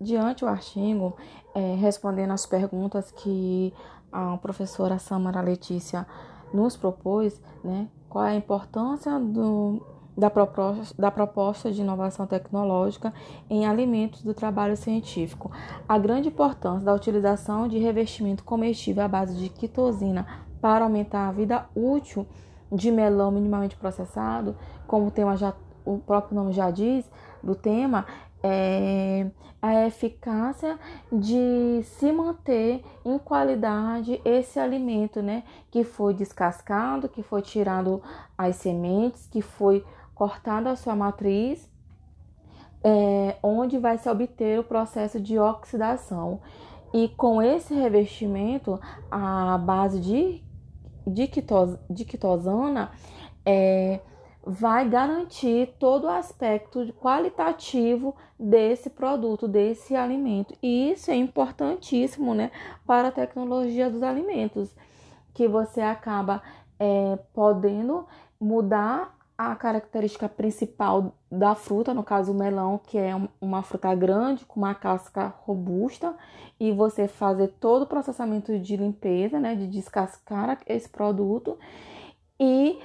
diante o artigo, é, respondendo as perguntas que a professora Samara Letícia nos propôs, né, qual é a importância do, da, proposta, da proposta de inovação tecnológica em alimentos do trabalho científico, a grande importância da utilização de revestimento comestível à base de quitosina para aumentar a vida útil de melão minimamente processado, como o, tema já, o próprio nome já diz do tema, é a eficácia de se manter em qualidade esse alimento, né? Que foi descascado, que foi tirado as sementes, que foi cortada a sua matriz, é, onde vai se obter o processo de oxidação. E com esse revestimento, a base de dictosana é, vai garantir todo o aspecto qualitativo desse produto, desse alimento. E isso é importantíssimo né, para a tecnologia dos alimentos, que você acaba é, podendo mudar a característica principal da fruta, no caso o melão, que é uma fruta grande com uma casca robusta, e você fazer todo o processamento de limpeza, né, de descascar esse produto, e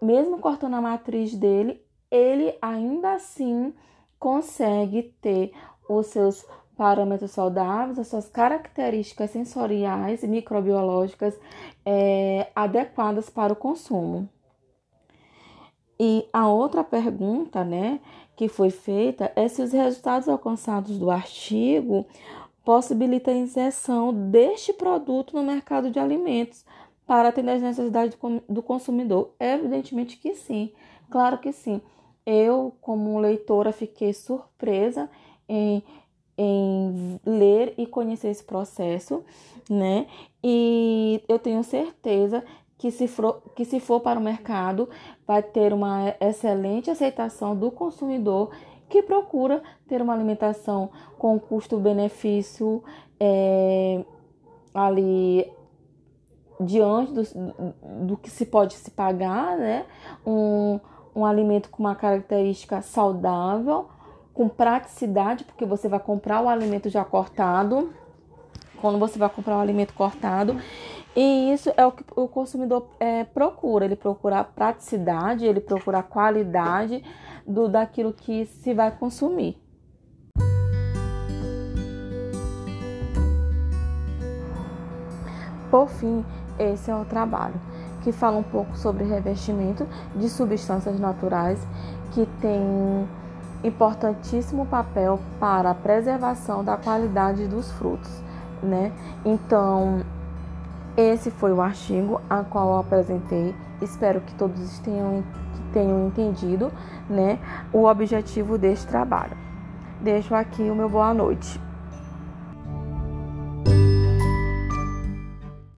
mesmo cortando a matriz dele, ele ainda assim consegue ter os seus parâmetros saudáveis, as suas características sensoriais e microbiológicas é, adequadas para o consumo. E a outra pergunta, né, que foi feita é se os resultados alcançados do artigo possibilitam a inserção deste produto no mercado de alimentos para atender as necessidades do consumidor. Evidentemente que sim, claro que sim. Eu, como leitora, fiquei surpresa em, em ler e conhecer esse processo, né? E eu tenho certeza que se, for, que se for para o mercado vai ter uma excelente aceitação do consumidor que procura ter uma alimentação com custo-benefício é, ali diante do, do que se pode se pagar, né? Um, um alimento com uma característica saudável, com praticidade, porque você vai comprar o alimento já cortado. Quando você vai comprar o alimento cortado, e isso é o que o consumidor é, procura. Ele procura praticidade, ele procura qualidade do daquilo que se vai consumir. Por fim, esse é o trabalho que fala um pouco sobre revestimento de substâncias naturais que tem importantíssimo papel para a preservação da qualidade dos frutos, né? Então, esse foi o artigo a qual eu apresentei. Espero que todos tenham, que tenham entendido né, o objetivo deste trabalho. Deixo aqui o meu boa noite.